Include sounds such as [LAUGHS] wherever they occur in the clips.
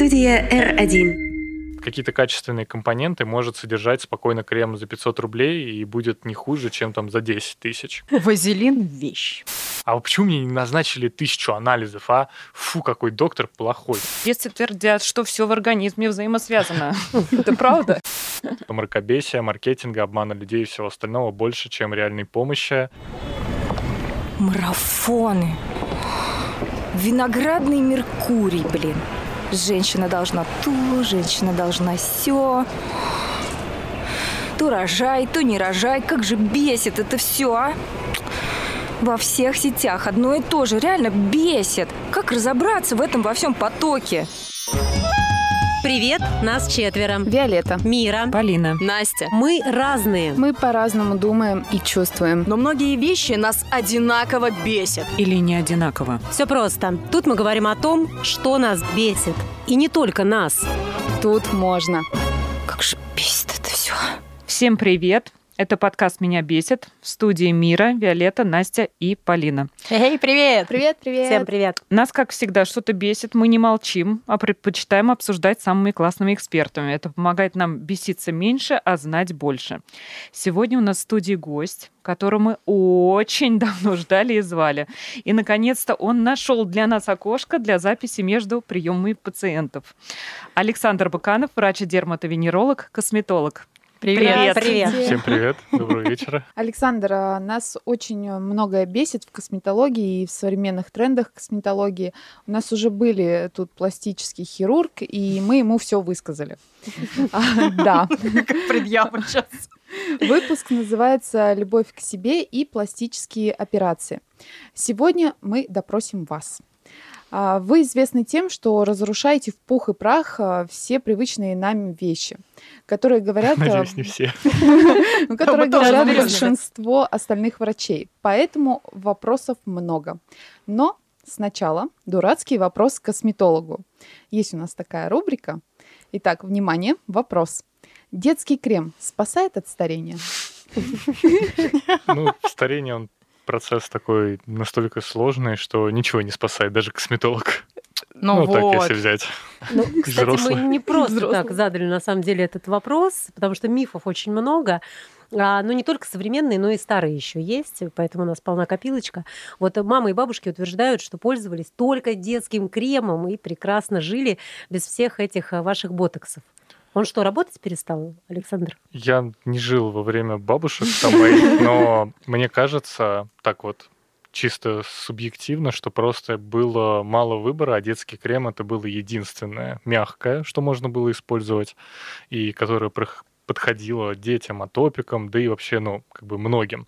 Студия R1. какие-то качественные компоненты может содержать спокойно крем за 500 рублей и будет не хуже, чем там за 10 тысяч. Вазелин – вещь. А вот почему мне не назначили тысячу анализов, а? Фу, какой доктор плохой. Если твердят, что все в организме взаимосвязано. Это правда? Мракобесия, маркетинга, обмана людей и всего остального больше, чем реальной помощи. Марафоны. Виноградный Меркурий, блин. Женщина должна то, женщина должна все. То рожай, то не рожай. Как же бесит это все, а? Во всех сетях одно и то же. Реально бесит. Как разобраться в этом во всем потоке? Привет, нас четверо. Виолетта. Мира. Полина. Настя. Мы разные. Мы по-разному думаем и чувствуем. Но многие вещи нас одинаково бесят. Или не одинаково. Все просто. Тут мы говорим о том, что нас бесит. И не только нас. Тут можно. Как же бесит это все. Всем привет. Это подкаст «Меня бесит». В студии Мира, Виолетта, Настя и Полина. Эй, привет! Привет, привет. Всем привет. Нас, как всегда, что-то бесит, мы не молчим, а предпочитаем обсуждать с самыми классными экспертами. Это помогает нам беситься меньше, а знать больше. Сегодня у нас в студии гость, которого мы очень [LAUGHS] давно ждали и звали. И, наконец-то, он нашел для нас окошко для записи между приемами пациентов. Александр Баканов, врач-дерматовенеролог, косметолог. Привет. Привет. Всем привет, [LAUGHS] доброго вечера. Александр, а, нас очень многое бесит в косметологии и в современных трендах косметологии. У нас уже были тут пластический хирург, и мы ему все высказали. [LAUGHS] А, Да. Предъява сейчас. Выпуск называется «Любовь к себе и пластические операции». Сегодня мы допросим вас. А, Вы известны тем, что разрушаете в пух и прах а, все привычные нам вещи, которые говорят, [LAUGHS] а, Надеюсь, не все. [LAUGHS] ну, которые говорят большинство остальных врачей. Поэтому вопросов много. Но сначала дурацкий вопрос к косметологу. Есть у нас такая рубрика. Итак, внимание, вопрос. Детский крем спасает от старения? [LAUGHS] Ну, старение, он процесс такой настолько сложный, что ничего не спасает, даже косметолог. Ну, так, вот. если взять. Ну, [LAUGHS] кстати, Взрослых. мы не просто Взрослых. так задали на самом деле этот вопрос, потому что мифов очень много. А, ну, не только современные, но и старые еще есть, поэтому у нас полна копилочка. Вот мамы и бабушки утверждают, что пользовались только детским кремом и прекрасно жили без всех этих а, ваших ботоксов. Он что, работать перестал, Александр? Я не жил во время бабушек там но мне кажется, так вот, чисто субъективно, что просто было мало выбора, а детский крем это было единственное мягкое, что можно было использовать, и которое подходило детям, атопикам, да и вообще, ну, как бы многим.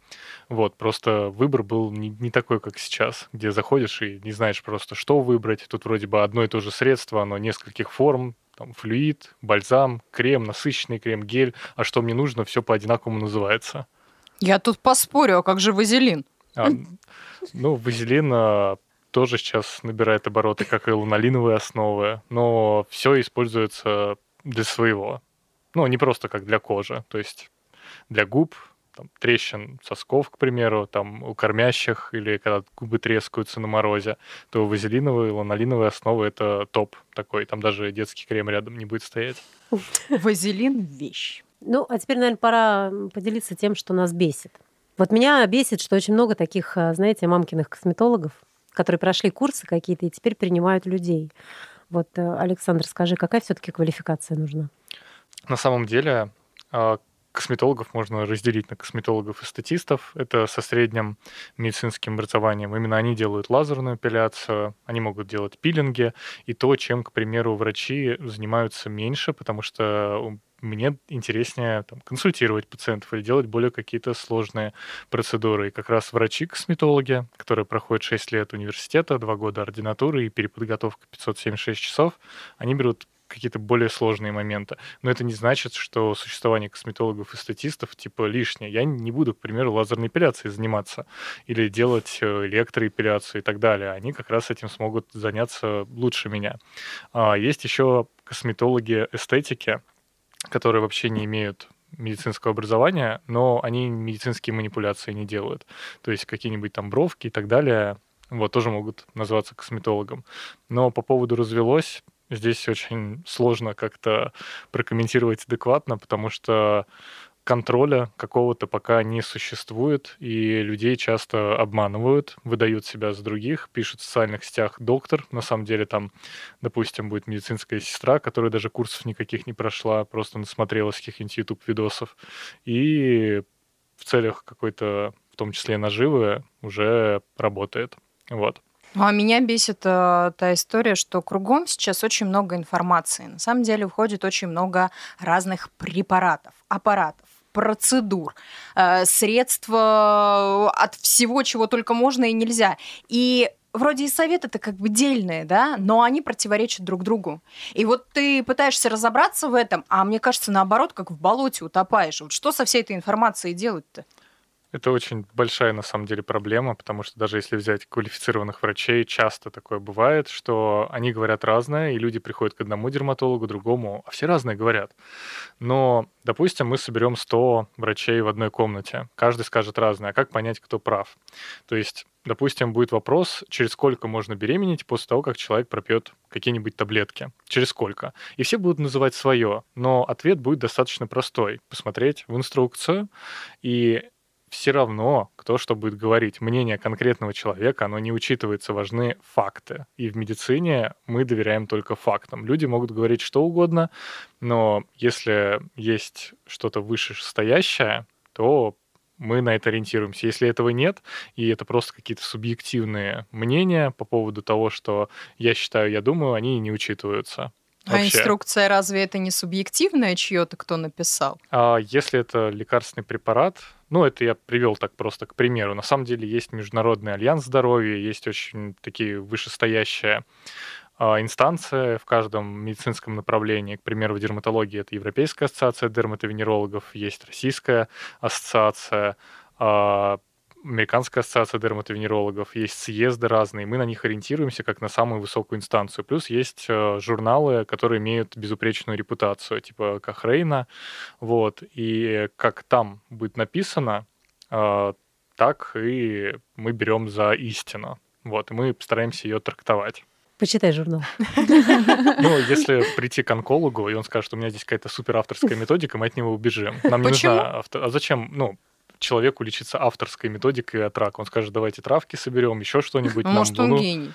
Вот, просто выбор был не, не такой, как сейчас, где заходишь и не знаешь просто, что выбрать. Тут вроде бы одно и то же средство, оно нескольких форм, там, флюид, бальзам, крем, насыщенный крем, гель, а что мне нужно, все по одинаковому называется. Я тут поспорю, а как же вазелин? А, ну, вазелин а, тоже сейчас набирает обороты, как и ланолиновые основы, но все используется для своего. Ну, не просто как для кожи, то есть для губ, там, трещин сосков, к примеру, там, у кормящих или когда губы трескаются на морозе, то вазелиновые, ланолиновые основы — это топ такой. Там даже детский крем рядом не будет стоять. Вазелин – вещь. Ну, а теперь, наверное, пора поделиться тем, что нас бесит. Вот меня бесит, что очень много таких, а, знаете, мамкиных косметологов, которые прошли курсы какие-то и теперь принимают людей. Вот, э, Александр, скажи, какая все-таки квалификация нужна? На самом деле а, косметологов можно разделить на косметологов и статистов. Это со средним медицинским образованием. Именно они делают лазерную эпиляцию, они могут делать пилинги и то, чем, к примеру, врачи занимаются меньше, потому что у- мне интереснее там, консультировать пациентов или делать более какие-то сложные процедуры. И как раз врачи-косметологи, которые проходят 6 лет университета, 2 года ординатуры и переподготовка 576 часов, они берут какие-то более сложные моменты. Но это не значит, что существование косметологов и статистов типа лишнее. Я не буду, к примеру, лазерной эпиляцией заниматься или делать э, электроэпиляцию и так далее. Они как раз этим смогут заняться лучше меня. А, Есть еще косметологи эстетики, которые вообще не имеют медицинского образования, но они медицинские манипуляции не делают. То есть какие-нибудь там бровки и так далее, вот, тоже могут называться косметологом. Но по поводу развелось, здесь очень сложно как-то прокомментировать адекватно, потому что контроля какого-то пока не существует, и людей часто обманывают, выдают себя за других, пишут в социальных сетях доктор, на самом деле там, допустим, будет медицинская сестра, которая даже курсов никаких не прошла, просто насмотрелась каких-нибудь YouTube-видосов, и в целях какой-то, в том числе наживы, уже работает. Вот. А меня бесит э, та история, что кругом сейчас очень много информации. На самом деле входит очень много разных препаратов, аппаратов процедур, э, средства от всего, чего только можно и нельзя. И вроде и советы-то как бы дельные, да, но они противоречат друг другу. И вот ты пытаешься разобраться в этом, а мне кажется, наоборот, как в болоте утопаешь. Вот что со всей этой информацией делать-то? Это очень большая, на самом деле, проблема, потому что даже если взять квалифицированных врачей, часто такое бывает, что они говорят разное, и люди приходят к одному дерматологу, другому, а все разные говорят. Но, допустим, мы соберем 100 врачей в одной комнате, каждый скажет разное, а как понять, кто прав? То есть допустим, будет вопрос, через сколько можно беременеть после того, как человек пропьет какие-нибудь таблетки. Через сколько? И все будут называть свое, но ответ будет достаточно простой. Посмотреть в инструкцию, и все равно, кто что будет говорить, мнение конкретного человека, оно не учитывается, важны факты. И в медицине мы доверяем только фактам. Люди могут говорить что угодно, но если есть что-то вышестоящее, то мы на это ориентируемся. Если этого нет, и это просто какие-то субъективные мнения по поводу того, что я считаю, я думаю, они не учитываются. А вообще. инструкция разве это не субъективная чье-то, кто написал? А если это лекарственный препарат, ну, это я привел так просто к примеру. На самом деле есть Международный альянс здоровья, есть очень такие вышестоящие а, инстанция в каждом медицинском направлении. К примеру, в дерматологии это Европейская ассоциация дерматовенерологов, есть Российская ассоциация, а, Американская ассоциация дерматовенерологов, есть съезды разные, мы на них ориентируемся как на самую высокую инстанцию. Плюс есть э, журналы, которые имеют безупречную репутацию, типа Кахрейна, вот, и как там будет написано, э, так и мы берем за истину, вот, и мы стараемся ее трактовать. Почитай журнал. Ну, если прийти к онкологу, и он скажет, что у меня здесь какая-то супер авторская методика, мы от него убежим. Нам не нужна автор... А зачем? Ну, человеку лечиться авторской методикой от рака. Он скажет, давайте травки соберем, еще что-нибудь. Может, нам, он ну, гений.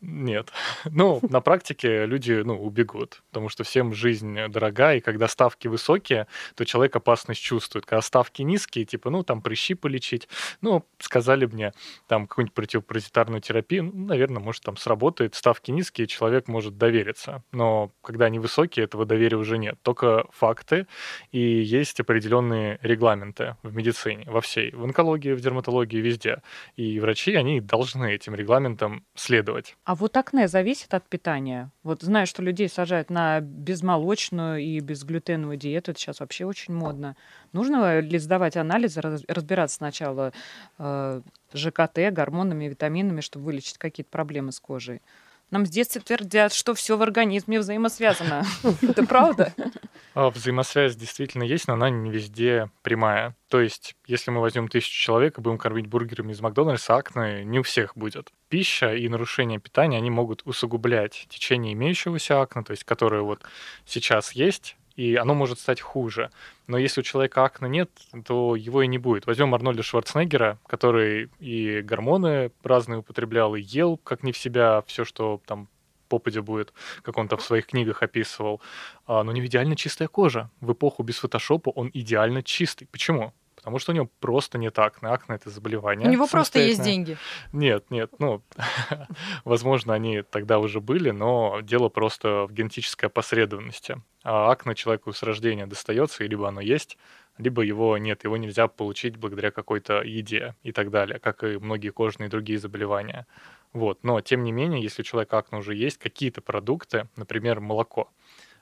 Нет. [LAUGHS] Ну, на практике люди, ну, убегут, потому что всем жизнь дорога, и когда ставки высокие, то человек опасность чувствует. Когда ставки низкие, типа, ну, там, прыщи полечить, ну, сказали мне, там, какую-нибудь противопаразитарную терапию, ну, наверное, может, там сработает. Ставки низкие, человек может довериться. Но когда они высокие, этого доверия уже нет. Только факты, и есть определенные регламенты в медицине, во всей, в онкологии, в дерматологии, везде. И врачи, они должны этим регламентам следовать. А вот акне зависит от питания? Вот знаю, что людей сажают на безмолочную и безглютеновую диету. Это сейчас вообще очень модно. Нужно ли сдавать анализы, разбираться сначала э, ЖКТ, гормонами, витаминами, чтобы вылечить какие-то проблемы с кожей? Нам с детства твердят, что все в организме взаимосвязано. [LAUGHS] Это правда? А, взаимосвязь действительно есть, но она не везде прямая. То есть, если мы возьмем тысячу человек и будем кормить бургерами из Макдональдса, акне не у всех будет. Пища и нарушение питания, они могут усугублять течение имеющегося акне, то есть, которое вот сейчас есть, и оно может стать хуже. Но если у человека акне нет, то его и не будет. Возьмем Арнольда Шварценеггера, который и гормоны разные употреблял, и ел как не в себя все, что там попадя будет, как он там в своих книгах описывал. А, но не идеально чистая кожа. В эпоху без фотошопа он идеально чистый. Почему? Потому что у него просто нет акне. Акне — это заболевание. У него просто есть деньги. Нет, нет. Ну, [LAUGHS] возможно, они тогда уже были, но дело просто в генетической опосредованности. А акне человеку с рождения достается, и либо оно есть, либо его нет, его нельзя получить благодаря какой-то еде и так далее, как и многие кожные и другие заболевания. Вот. Но, тем не менее, если у человека акне уже есть, какие-то продукты, например, молоко,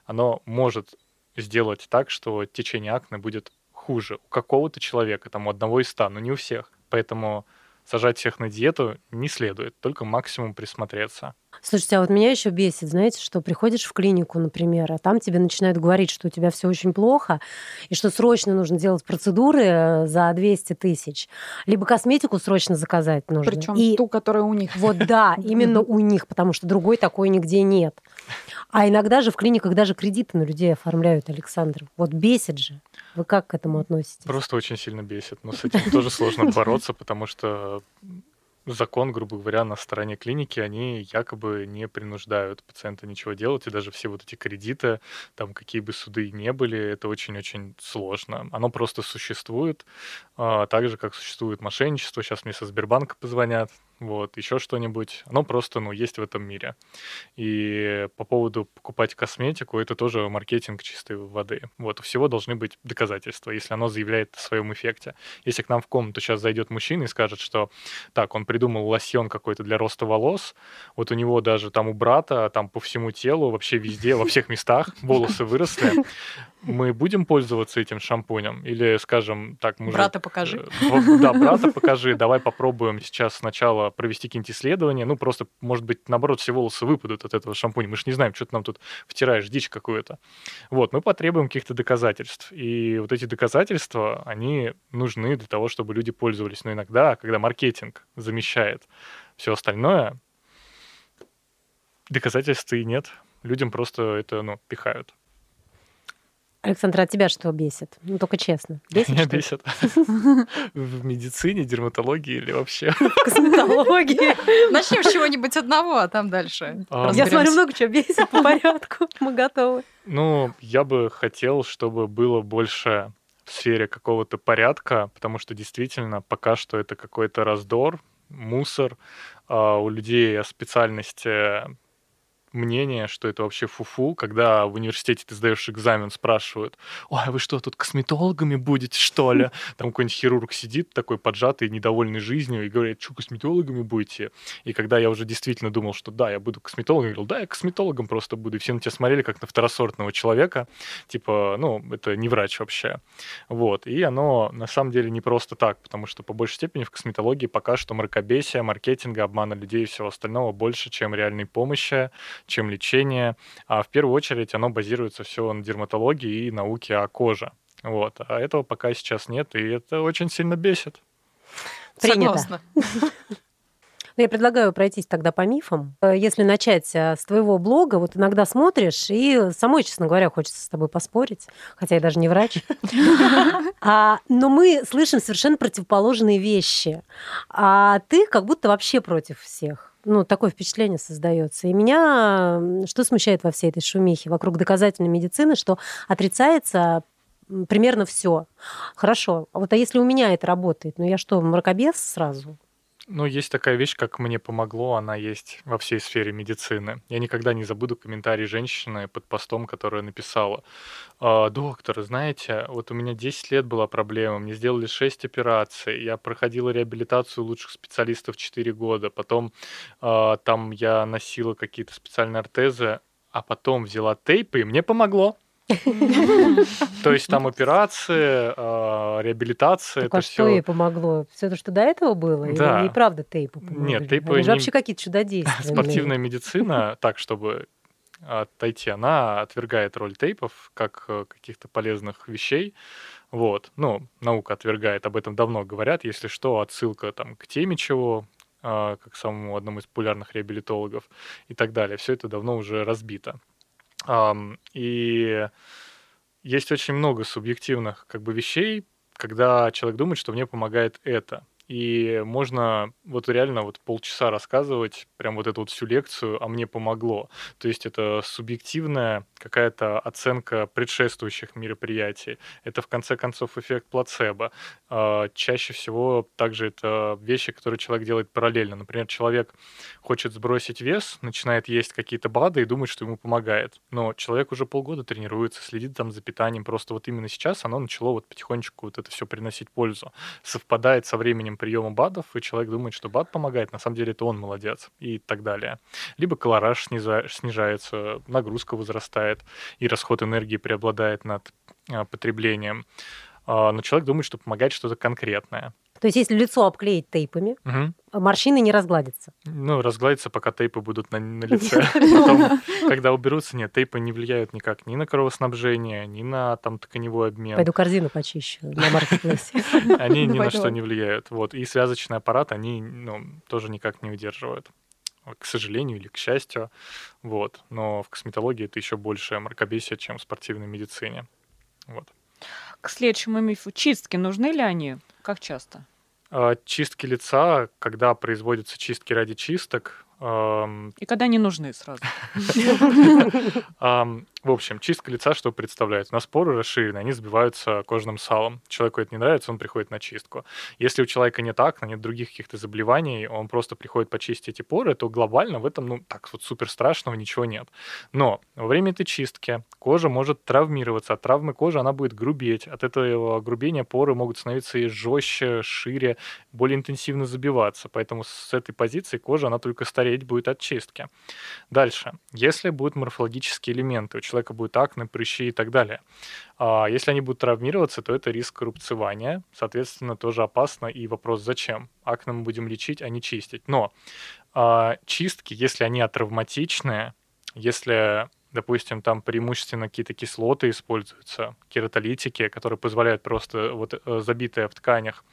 оно может сделать так, что течение акне будет хуже у какого-то человека, там у одного из ста, но не у всех. Поэтому сажать всех на диету не следует, только максимум присмотреться. Слушайте, а вот меня еще бесит, знаете, что приходишь в клинику, например, а там тебе начинают говорить, что у тебя все очень плохо, и что срочно нужно делать процедуры э, за 200 тысяч, либо косметику срочно заказать нужно. Причем и ту, которая у них. вот да, [LAUGHS] именно у них, потому что другой такой нигде нет. А иногда же в клиниках даже кредиты на людей оформляют, Александр. Вот бесит же. Вы как к этому относитесь? Просто очень сильно бесит. Но с этим [LAUGHS] тоже сложно бороться, потому что закон, грубо говоря, на стороне клиники, они якобы не принуждают пациента ничего делать, и даже все вот эти кредиты, там какие бы суды ни были, это очень-очень сложно. Оно просто существует, а, так же, как существует мошенничество. Сейчас мне со Сбербанка позвонят, вот, еще что-нибудь. Оно просто, ну, есть в этом мире. И по поводу покупать косметику, это тоже маркетинг чистой воды. Вот, у всего должны быть доказательства, если оно заявляет о своем эффекте. Если к нам в комнату сейчас зайдет мужчина и скажет, что так, он придумал лосьон какой-то для роста волос, вот у него даже там у брата, там по всему телу, вообще везде, во всех местах волосы выросли, мы будем пользоваться этим шампунем? Или скажем, так, мужик... Брата покажи. э, Да, брата покажи, давай попробуем сейчас сначала провести какие-нибудь исследования, ну, просто, может быть, наоборот, все волосы выпадут от этого шампуня. Мы же не знаем, что ты нам тут втираешь, дичь какую-то. Вот, мы потребуем каких-то доказательств. И вот эти доказательства, они нужны для того, чтобы люди пользовались. Но иногда, когда маркетинг замещает все остальное, доказательств и нет. Людям просто это, ну, пихают. Александр, а тебя что бесит? Ну, только честно. [LAUGHS] Бесит, Меня что бесит. [LAUGHS] В медицине, дерматологии или вообще. [LAUGHS] В косметологии. Начнем с чего-нибудь одного, а там дальше. А, Я смотрю, много чего бесит по порядку. Мы готовы. Ну, я бы хотел, чтобы было больше в сфере какого-то порядка, потому что действительно пока что это какой-то раздор, мусор. А у людей о специальности мнение, что это вообще фуфу, когда в университете ты сдаешь экзамен, спрашивают, ой, а вы что, тут косметологами будете, что ли? [LAUGHS] Там какой-нибудь хирург сидит такой поджатый, недовольный жизнью и говорит, что косметологами будете? И когда я уже действительно думал, что да, я буду косметологом, я говорил, да, я косметологом просто буду. И все на тебя смотрели как на второсортного человека, типа, ну, это не врач вообще. Вот. И оно на самом деле не просто так, потому что по большей степени в косметологии пока что мракобесия, маркетинга, обмана людей и всего остального больше, чем реальной помощи, чем лечение. А в первую очередь оно базируется все на дерматологии и науке о коже. Вот. А этого пока сейчас нет, и это очень сильно бесит. Принято. Согласна. [LAUGHS] Ну, я предлагаю пройтись тогда по мифам. Э, Если начать э, с твоего блога, вот иногда смотришь, и самой, честно говоря, хочется с тобой поспорить, хотя я даже не врач. [LAUGHS] А, Но мы слышим совершенно противоположные вещи. А ты как будто вообще против всех. Ну, такое впечатление создается. И меня что смущает во всей этой шумихе вокруг доказательной медицины, что отрицается примерно все. Хорошо. А вот а если у меня это работает, ну я что, мракобес сразу? Ну, есть такая вещь, как «мне помогло», она есть во всей сфере медицины. Я никогда не забуду комментарий женщины под постом, которая написала, «А, «Доктор, знаете, вот у меня 10 лет была проблема, мне сделали 6 операций, я проходила реабилитацию лучших специалистов 4 года, потом а, там я носила какие-то специальные ортезы, а потом взяла тейпы, и мне помогло». [LAUGHS] То есть там операции, а, реабилитация, Так это а что все ей помогло? Все то, что до этого было? Да. Или и правда тейпы помогли? Нет, тейпы Они же вообще какие-то чудодейственные. спортивная медицина, [LAUGHS] так, чтобы отойти, она отвергает роль тейпов как э, каких-то полезных вещей. Вот. Ну, наука отвергает, об этом давно говорят. Если что, отсылка там к теме чего, а, как самому одному из популярных реабилитологов и так далее. Все это давно уже разбито. И есть очень много субъективных как бы вещей, когда человек думает, что мне помогает это. И можно вот реально вот полчаса рассказывать прям вот эту вот всю лекцию, а мне помогло. То есть это субъективная какая-то оценка предшествующих мероприятий. Это в конце концов эффект плацебо. А, Чаще всего также это вещи, которые человек делает параллельно. Например, человек хочет сбросить вес, начинает есть какие-то БАДы и думает, что ему помогает. Но человек уже полгода тренируется, следит там за питанием. Просто вот именно сейчас оно начало вот потихонечку вот это все приносить пользу. Совпадает со временем приема БАДов, и человек думает, что БАД помогает, на самом деле это он молодец и так далее. Либо колораж снижается, нагрузка возрастает, и расход энергии преобладает над а, потреблением. А, Но человек думает, что помогает что-то конкретное. То есть, если лицо обклеить тейпами, Мгм. морщины не разгладятся. Ну, разгладится, пока тейпы будут на, на [LAUGHS] лице. Потом, когда уберутся, нет, тейпы не влияют никак ни на кровоснабжение, ни на там тканевой обмен. Пойду корзину почищу на маркетплейсе. [LAUGHS] Они ни на что не влияют. Вот. И связочный аппарат они ну, тоже никак не удерживают. К сожалению или к счастью. Вот. Но в косметологии это еще больше мракобесие, чем в спортивной медицине. Вот. К следующему мифу. Чистки нужны ли они? Как часто? А Чистки лица, когда производятся чистки ради чисток, И когда не нужны сразу? [LAUGHS] В общем, чистка лица что представляет? У нас поры расширены, они сбиваются кожным салом. Человеку это не нравится, он приходит на чистку. Если у человека нет акне, нет других каких-то заболеваний, он просто приходит почистить эти поры, то глобально в этом, ну, так вот супер страшного ничего нет. Но во время этой чистки кожа может травмироваться. От травмы кожи она будет грубеть. От этого грубения поры могут становиться и жестче, шире, более интенсивно забиваться. Поэтому с этой позиции кожа, она только стареть будет от чистки. Дальше. Если будут морфологические элементы, у человека будет акне, прыщи и так далее. А если они будут травмироваться, то это риск рубцевания. Соответственно, тоже опасно. И вопрос, зачем? Акне мы будем лечить, а не чистить. Но а, чистки, если они атравматичные, если допустим, там преимущественно какие-то кислоты используются, кератолитики, которые позволяют просто вот э, забитое в тканях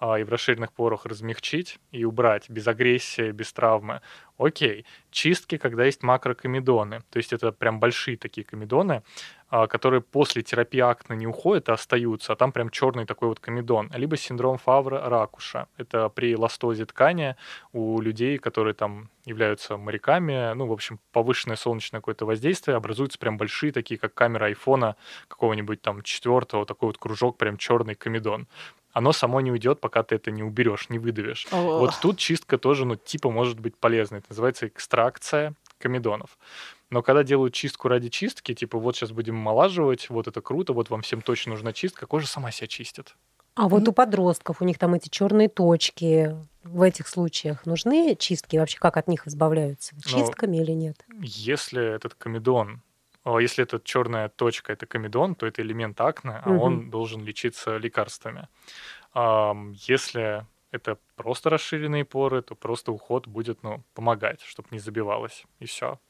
и в расширенных порах размягчить и убрать без агрессии, без травмы. Окей. Чистки, когда есть макрокомедоны, то есть это прям большие такие комедоны, а, которые после терапии акне не уходят, а остаются, а там прям черный такой вот комедон. Либо синдром Фавра-Ракуша. Это при ластозе ткани у людей, которые там являются моряками, ну, в общем, повышенное солнечное какое-то воздействие, образуются прям большие такие, как камера айфона какого-нибудь там четвертого, такой вот кружок, прям черный комедон. Оно само не уйдет, пока ты это не уберешь, не выдавишь. Вот тут чистка тоже, ну, типа может быть полезной. Это называется экстракция комедонов. Но когда делают чистку ради чистки, типа вот сейчас будем омолаживать, вот это круто, вот вам всем точно нужна чистка, кожа сама себя чистит. А вот у подростков, у них там эти черные точки, в этих случаях нужны чистки? Вообще как от них избавляются? Ну, Чистками или нет? Если этот комедон, о, если эта черная точка это комедон, то это элемент акне, а Мгм. он должен лечиться лекарствами. Ам, Если это просто расширенные поры, то просто уход будет ну, помогать, чтобы не забивалось, и все.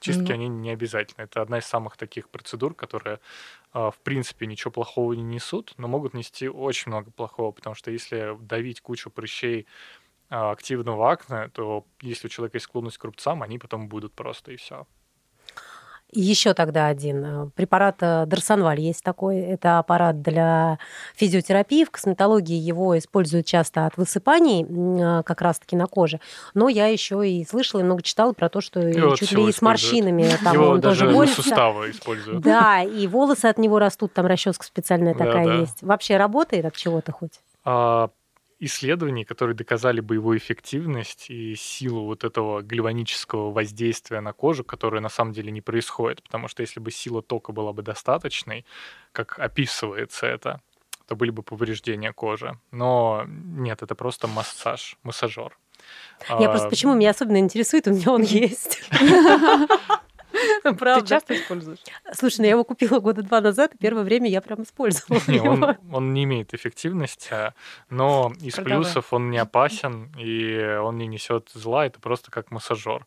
Чистки, Ну. они не обязательны. Это одна из самых таких процедур, которые, а, в принципе, ничего плохого не несут, но могут нести очень много плохого, потому что если давить кучу прыщей а, активного акне, то если у человека есть склонность к рубцам, они потом будут просто, и все. Еще тогда один э, препарат э, Дарсонваль есть такой. Это аппарат для физиотерапии. В косметологии его используют часто от высыпаний, э, как раз-таки на коже. Но я еще и слышала, и много читала про то, что и Его чуть ли и с морщинами [LAUGHS] там Его он даже тоже борется. суставы используют. Да, и волосы от него растут, там расческа специальная Да, такая да. есть. Вообще работает от чего-то хоть? А, исследований, которые доказали боевую эффективность и силу вот этого гальванического воздействия на кожу, которое на самом деле не происходит. Потому что если бы сила тока была бы достаточной, как описывается это, то были бы повреждения кожи. Но нет, это просто массаж, массажер. Я А, просто почему меня особенно интересует, у меня он есть. [LAUGHS] [LAUGHS] Ты Правда. часто используешь? Слушай, ну я его купила года два назад, и первое время я прям использовала Не, он, его. он не имеет эффективности, но из Продавай. плюсов он не опасен и он не несет зла, это просто как массажер.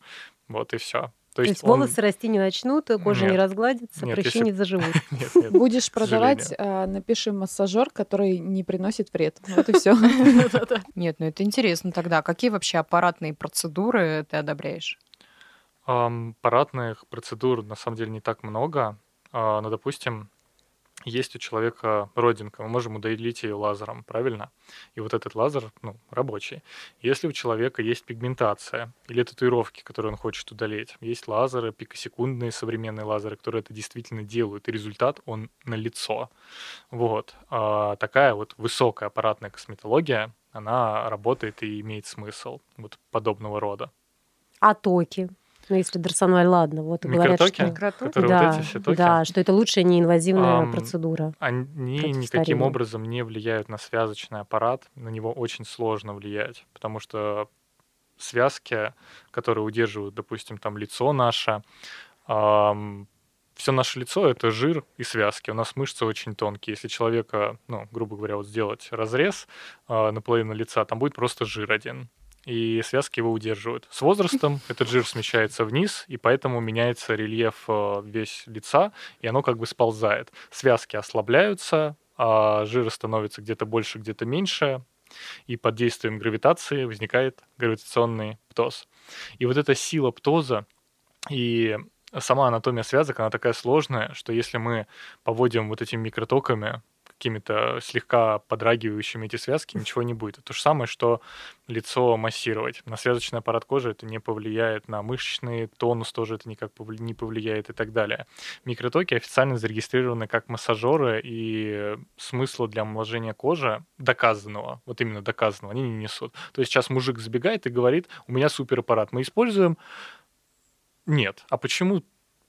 Вот и все. То То есть, есть он- волосы расти не начнут, кожа не Нет. разгладится, Нет, прыщи если- не заживут. [LAUGHS] Нет, нет. Будешь продавать, а, напиши массажер, который не приносит вред. Вот и все. [LAUGHS] Нет, ну это интересно тогда. Какие вообще аппаратные процедуры ты одобряешь? Ам, Аппаратных процедур на самом деле не так много, а, но, допустим, есть у человека родинка, мы можем удалить ее лазером, правильно? И вот этот лазер, ну, рабочий. Если у человека есть пигментация или татуировки, которые он хочет удалить, есть лазеры, пикосекундные современные лазеры, которые это действительно делают, и результат, он на лицо. Вот. А такая вот высокая аппаратная косметология, она работает и имеет смысл вот подобного рода. А токи? Ну, если Дарсонваль, ладно, вот и говорят, что... Микротоки? Которые да, вот эти все токи? да, что это лучшая неинвазивная Ам, процедура. Они никаким образом не влияют на связочный аппарат, на него очень сложно влиять, потому что связки, которые удерживают, допустим, там лицо наше, все Все наше лицо — это жир и связки. У нас мышцы очень тонкие. Если человека, ну, грубо говоря, вот сделать разрез э, наполовину лица, там будет просто жир один и связки его удерживают. С возрастом [LAUGHS] этот жир смещается вниз, и поэтому меняется рельеф э, весь лица, и оно как бы сползает. Связки ослабляются, а жира становится где-то больше, где-то меньше, и под действием гравитации возникает гравитационный птоз. И вот эта сила птоза и сама анатомия связок, она такая сложная, что если мы поводим вот этими микротоками какими-то слегка подрагивающими эти связки, ничего не будет. Это то же самое, что лицо массировать. На связочный аппарат кожи это не повлияет, на мышечный тонус тоже это никак не повлияет и так далее. Микротоки официально зарегистрированы как массажеры, и смысла для омоложения кожи доказанного, вот именно доказанного, они не несут. То есть сейчас мужик забегает и говорит, у меня супераппарат, мы используем нет. А почему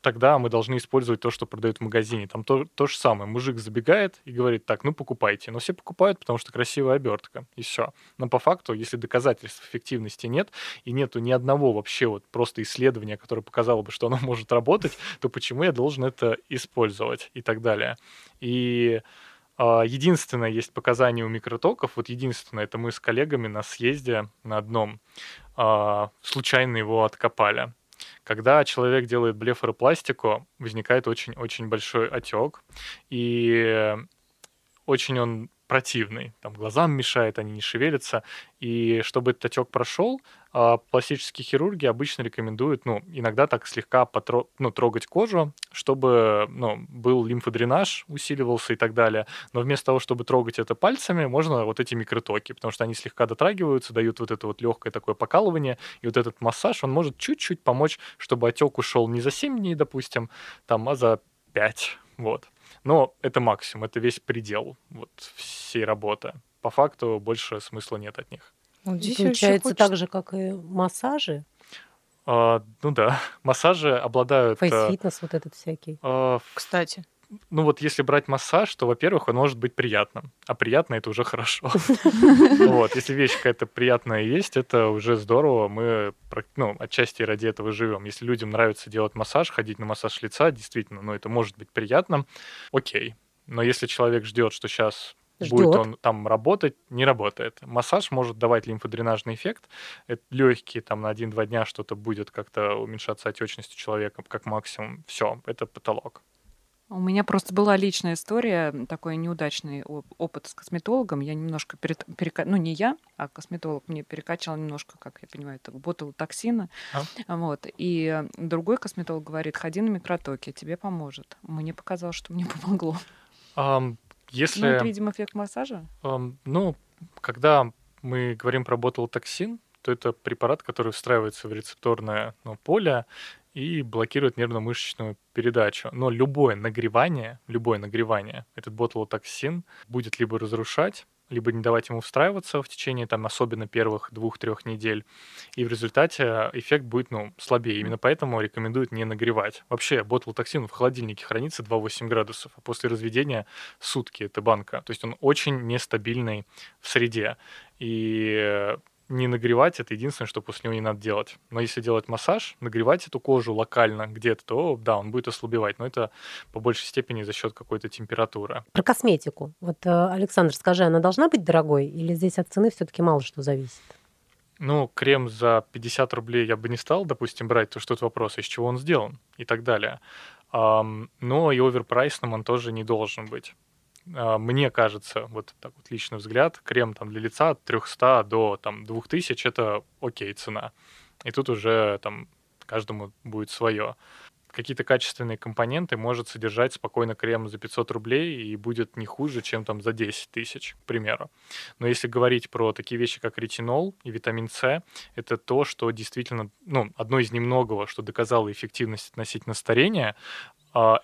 тогда мы должны использовать то, что продают в магазине. Там то, то же самое. Мужик забегает и говорит, так, ну покупайте. Но все покупают, потому что красивая обертка, и все. Но по факту, если доказательств эффективности нет, и нету ни одного вообще вот просто исследования, которое показало бы, что оно может работать, то почему я должен это использовать и так далее. И а, Единственное, есть показания у микротоков. Вот единственное, это мы с коллегами на съезде на одном а, случайно его откопали. Когда человек делает блефаропластику, возникает очень-очень большой отек, и очень он противный. Там глазам мешает, они не шевелятся. И чтобы этот отек прошел, а, пластические хирурги обычно рекомендуют, ну, иногда так слегка потро... ну, трогать кожу, чтобы ну, был лимфодренаж, усиливался и так далее. Но вместо того, чтобы трогать это пальцами, можно вот эти микротоки, потому что они слегка дотрагиваются, дают вот это вот легкое такое покалывание, и вот этот массаж, он может чуть-чуть помочь, чтобы отек ушел не за 7 дней, допустим, там, а за 5. Вот. Но это максимум, это весь предел вот всей работы. По факту больше смысла нет от них. Вот здесь Получается хочется... так же, как и массажи? А, ну да, [LAUGHS] массажи обладают... Фейс-фитнес вот этот всякий. А, Кстати ну вот если брать массаж, то, во-первых, он может быть приятным, а приятно это уже хорошо. [LAUGHS] Вот, если вещь какая-то приятная есть, это уже здорово, мы, ну, отчасти ради этого живем. Если людям нравится делать массаж, ходить на массаж лица, действительно, ну, это может быть приятным, окей. Но если человек ждет, что сейчас Ждет. будет он там работать, не работает. Массаж может давать лимфодренажный эффект. Это легкие, там на 1-2 дня что-то будет как-то уменьшаться отечность у человека, как максимум. Все, это потолок. У меня просто была личная история, такой неудачный опыт с косметологом. Я немножко перед, перека... ну не я, а косметолог мне перекачал немножко, как я понимаю, это ботулотоксина. А? Вот. И другой косметолог говорит, ходи на микротоки, тебе поможет. Мне показалось, что мне [LAUGHS] помогло. Um, если... Ну, это, видимо, эффект массажа. Um, ну, когда мы говорим про ботулотоксин, то это препарат, который встраивается в рецепторное ну, поле и блокирует нервно-мышечную передачу. Но любое нагревание, любое нагревание, этот ботулотоксин будет либо разрушать, либо не давать ему встраиваться в течение, там, особенно первых двух-трех недель. И в результате эффект будет, ну, слабее. Именно поэтому рекомендуют не нагревать. Вообще, ботулотоксин в холодильнике хранится 2-8 градусов, а после разведения сутки это банка. То есть он очень нестабильный в среде. И не нагревать, это единственное, что после него не надо делать. Но если делать массаж, нагревать эту кожу локально где-то, то да, он будет ослабевать, но это по большей степени за счет какой-то температуры. Про косметику. Вот, э, Александр, скажи, она должна быть дорогой или здесь от цены все-таки мало что зависит? Ну, крем за 50 рублей я бы не стал, допустим, брать, то что это вопрос, из чего он сделан и так далее. Но и оверпрайсным он тоже не должен быть. А, мне кажется, вот так вот личный взгляд, крем там для лица от 300 до там 2000 это окей цена. И тут уже там каждому будет свое. Какие-то качественные компоненты может содержать спокойно крем за 500 рублей и будет не хуже, чем там за 10 тысяч, к примеру. Но если говорить про такие вещи, как ретинол и витамин С, это то, что действительно, ну, одно из немногого, что доказало эффективность относительно старения,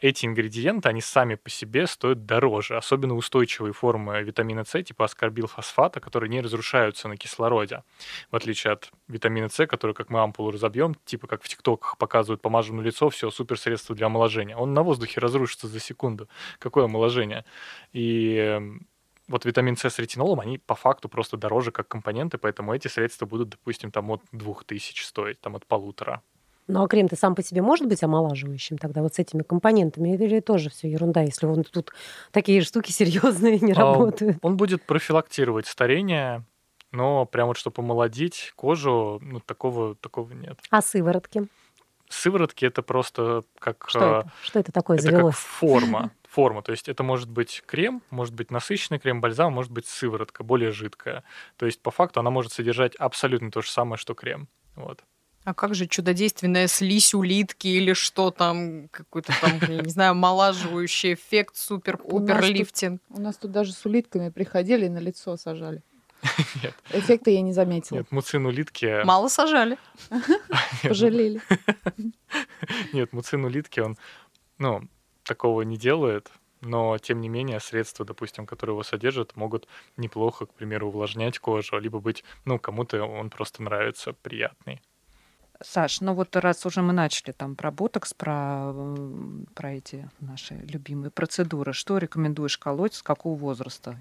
эти ингредиенты, они сами по себе стоят дороже, особенно устойчивые формы витамина С, типа аскорбилфосфата, которые не разрушаются на кислороде, в отличие от витамина С, который, как мы ампулу разобьем, типа как в ТикТоках показывают, помажем на лицо, все, супер средство для омоложения. Он на воздухе разрушится за секунду. Какое омоложение? И эм, вот витамин С с ретинолом, они по факту просто дороже как компоненты, поэтому эти средства будут, допустим, там от 2000 стоить, там от полутора. Ну а крем-то сам по себе может быть омолаживающим тогда вот с этими компонентами? Или тоже все ерунда, если он тут такие штуки [LAUGHS] серьезные не А, работают? Он будет профилактировать старение, но прям вот чтобы помолодить кожу, ну, такого, такого нет. А сыворотки? Сыворотки это просто как... Что а, это? Что это такое Это как завелось? форма. [LAUGHS] Форма. То есть это может быть крем, может быть насыщенный крем, бальзам, может быть сыворотка, более жидкая. То есть по факту она может содержать абсолютно то же самое, что крем. Вот. А как же чудодейственная слизь улитки или что там, какой-то там, я не знаю, омолаживающий эффект, супер-пупер лифтинг. У нас тут даже с улитками приходили и на лицо сажали. [LAUGHS] Нет. Эффекта я не заметила. Нет, муцин улитки... Мало сажали. [LAUGHS] Пожалели. [LAUGHS] Нет, муцин улитки, он, ну, такого не делает, но, тем не менее, средства, допустим, которые его содержат, могут неплохо, к примеру, увлажнять кожу, либо быть, ну, кому-то он просто нравится, приятный. Саш, ну вот раз уже мы начали там про ботокс, про, про эти наши любимые процедуры, что рекомендуешь колоть, с какого возраста?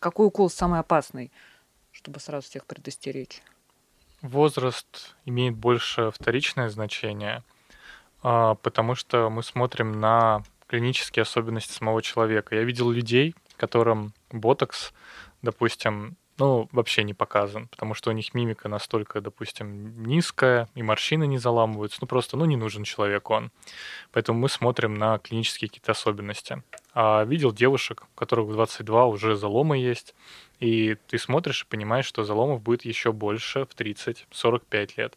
Какой укол самый опасный, чтобы сразу всех предостеречь? Возраст имеет больше вторичное значение, а, потому что мы смотрим на клинические особенности самого человека. Я видел людей, которым ботокс, допустим, ну, вообще не показан, потому что у них мимика настолько, допустим, низкая, и морщины не заламываются. Ну, просто, ну, не нужен человеку он. Поэтому мы смотрим на клинические какие-то особенности. А видел девушек, у которых в 22 уже заломы есть, и ты смотришь и понимаешь, что заломов будет еще больше в 30-45 лет.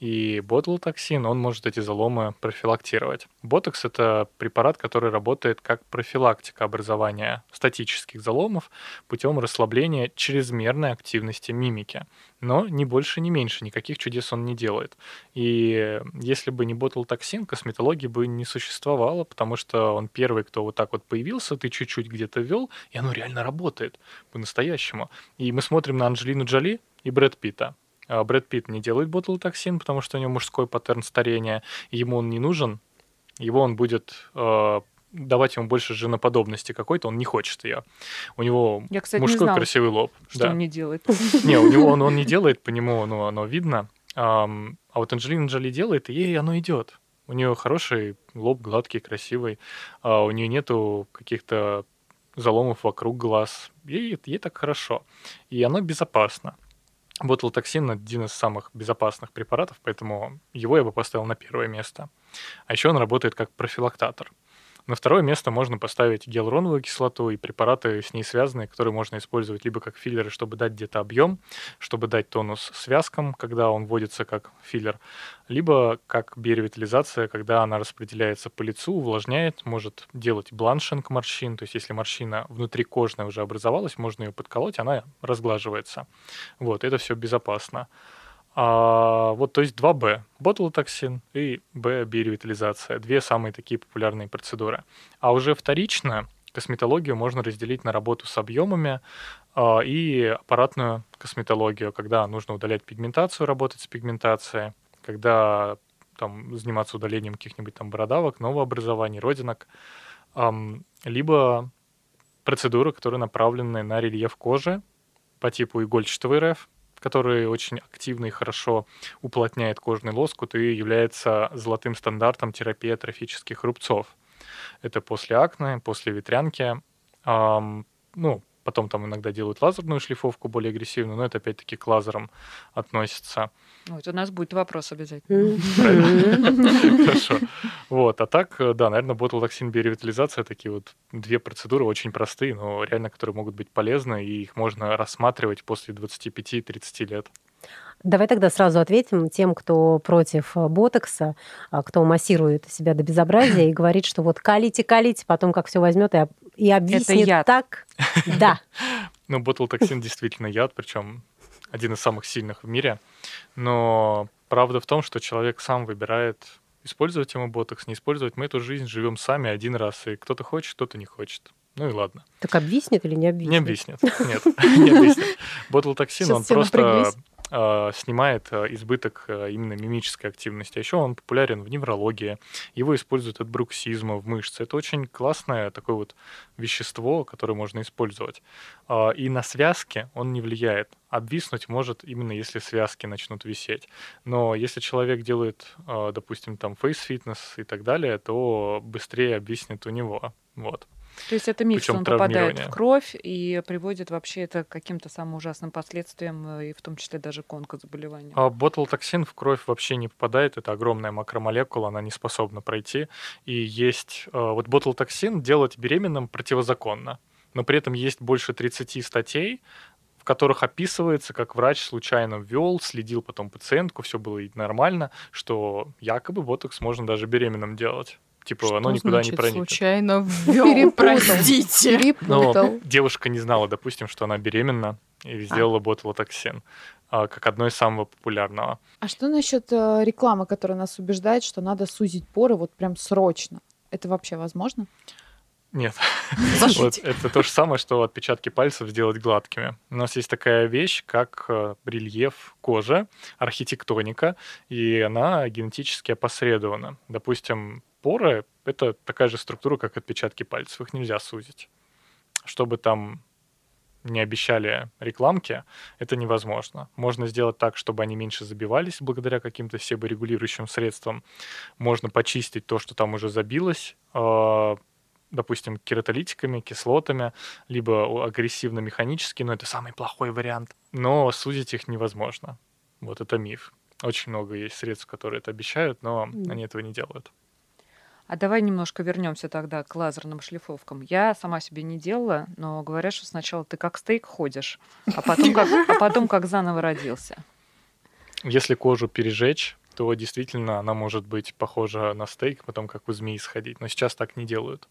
И ботулотоксин, он может эти заломы профилактировать. Ботокс — это препарат, который работает как профилактика образования статических заломов путем расслабления чрезмерной активности мимики. Но ни больше, ни меньше, никаких чудес он не делает. И если бы не ботулотоксин, косметологии бы не существовало, потому что он первый, кто вот так вот появился, ты чуть-чуть где-то ввел, и оно реально работает по-настоящему. И мы смотрим на Анджелину Джоли и Брэд Питта. А Брэд Питт не делает ботулотоксин, потому что у него мужской паттерн старения, ему он не нужен, его он будет э, давать ему больше женоподобности какой-то, он не хочет ее. У него Я, кстати, не мужской знала, красивый лоб. Что да. он не делает? Не, у него он, он не делает, по нему ну, оно видно. Ам, а вот Анджелина Джоли делает, и ей оно идет. У нее хороший лоб, гладкий, красивый. а у нее нету каких-то заломов вокруг глаз. Ей, ей так хорошо. И оно безопасно. Ботулотоксин один из самых безопасных препаратов, поэтому его я бы поставил на первое место. А еще он работает как профилактатор. На второе место можно поставить гиалуроновую кислоту и препараты с ней связанные, которые можно использовать либо как филлеры, чтобы дать где-то объем, чтобы дать тонус связкам, когда он вводится как филлер, либо как биоревитализация, когда она распределяется по лицу, увлажняет, может делать бланшинг морщин, то есть если морщина внутри кожная уже образовалась, можно ее подколоть, она разглаживается. Вот, это все безопасно. А, вот, то есть 2Б. Ботулотоксин и Б биоревитализация. Две самые такие популярные процедуры. А уже вторично косметологию можно разделить на работу с объемами а, и аппаратную косметологию, когда нужно удалять пигментацию, работать с пигментацией, когда там заниматься удалением каких-нибудь там бородавок, новообразований, родинок, Ам, либо процедуры, которые направлены на рельеф кожи по типу игольчатого РФ, который очень активно и хорошо уплотняет кожный лоскут и является золотым стандартом терапии атрофических рубцов. Это после акне, после ветрянки. Ам, ну, потом там иногда делают лазерную шлифовку более агрессивную, но это опять-таки к лазерам относится. Вот у нас будет вопрос обязательно. [LAUGHS] Хорошо. Вот, а так, э, да, наверное, ботулотоксин биоревитализация такие вот две процедуры очень простые, но реально, которые могут быть полезны, и их можно рассматривать после 25-30 лет. Давай тогда сразу ответим тем, кто против э, ботокса, а, кто массирует себя до безобразия и говорит, что вот калите, калите, потом как все возьмет и, и объяснит яд. так. Да. [LAUGHS] Ну, ботулотоксин действительно яд, причем один из самых сильных в мире. Но правда в том, что человек сам выбирает, использовать ему ботокс, не использовать. Мы эту жизнь живем сами один раз, и кто-то хочет, кто-то не хочет. Ну и ладно. Так объяснит или не объяснит? Не объяснит. Нет, [LAUGHS] не объяснит. Ботулотоксин, он просто снимает э, избыток э, именно мимической активности. А еще он популярен в неврологии. Его используют от бруксизма в мышце. Это очень классное такое вот вещество, которое можно использовать. И на связки он не влияет. Обвиснуть может именно если связки начнут висеть. Но если человек делает, допустим, там фейс-фитнес и так далее, то быстрее обвиснет у него. Вот. То есть это что Путем он попадает в кровь и приводит вообще это к каким-то самым ужасным последствиям, э, и в том числе даже к онкозаболеваниям. А ботулотоксин в кровь вообще не попадает, это огромная макромолекула, она не способна пройти. И есть... э, Вот ботулотоксин делать беременным противозаконно, но при этом есть больше 30 статей, в которых описывается, как врач случайно ввел, следил потом пациентку, все было нормально, что якобы ботокс можно даже беременным делать. Типа, оно Что никуда не значит проникнет. случайно [LAUGHS] ввел, простите. Но девушка не знала, допустим, что она беременна, и сделала ботулотоксин а, как одно из самого популярного. А что насчет э, рекламы, которая нас убеждает, что надо сузить поры вот прям срочно? Это вообще возможно? Нет. Вот это то же самое, что отпечатки пальцев сделать гладкими. У нас есть такая вещь, как э, рельеф кожи, архитектоника, и она генетически опосредована. Допустим, поры — это такая же структура, как отпечатки пальцев. Их нельзя сузить. Чтобы там не обещали рекламки, это невозможно. Можно сделать так, чтобы они меньше забивались благодаря каким-то себорегулирующим средствам. Можно почистить то, что там уже забилось, э, допустим, кератолитиками, кислотами, либо агрессивно-механически, но это самый плохой вариант. Но сузить их невозможно. Вот это миф. Очень много есть средств, которые это обещают, но они этого не делают. А давай немножко вернемся тогда к лазерным шлифовкам. Я сама себе не делала, но говорят, что сначала ты как стейк ходишь, а потом как, а потом как заново родился. Если кожу пережечь, то действительно она может быть похожа на стейк, потом как у змеи сходить. Но сейчас так не делают.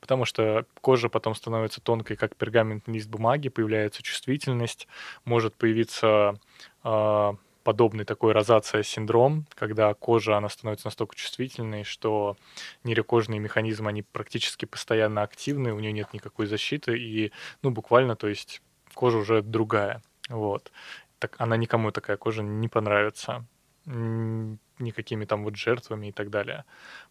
Потому что кожа потом становится тонкой, как пергаментный лист бумаги, появляется чувствительность, может появиться а, подобный такой розация-синдром, когда кожа, она становится настолько чувствительной, что нейрокожные механизмы, они практически постоянно активны, у нее нет никакой защиты, и, ну, буквально, то есть кожа уже другая. Вот. Так, она никому такая кожа не понравится никакими там вот жертвами и так далее.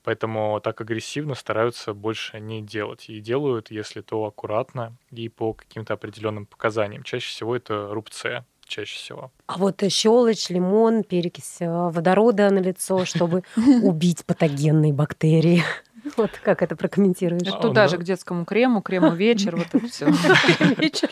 Поэтому так агрессивно стараются больше не делать. И делают, если то аккуратно и по каким-то определенным показаниям. Чаще всего это рубцы, чаще всего. А вот э, щелочь, лимон, перекись э, водорода на лицо, чтобы [LAUGHS] убить патогенные бактерии. [LAUGHS] Вот как это прокомментируешь? Это А, туда ну- же к детскому крему, крему вечер, вот это все. [LAUGHS] Вечер.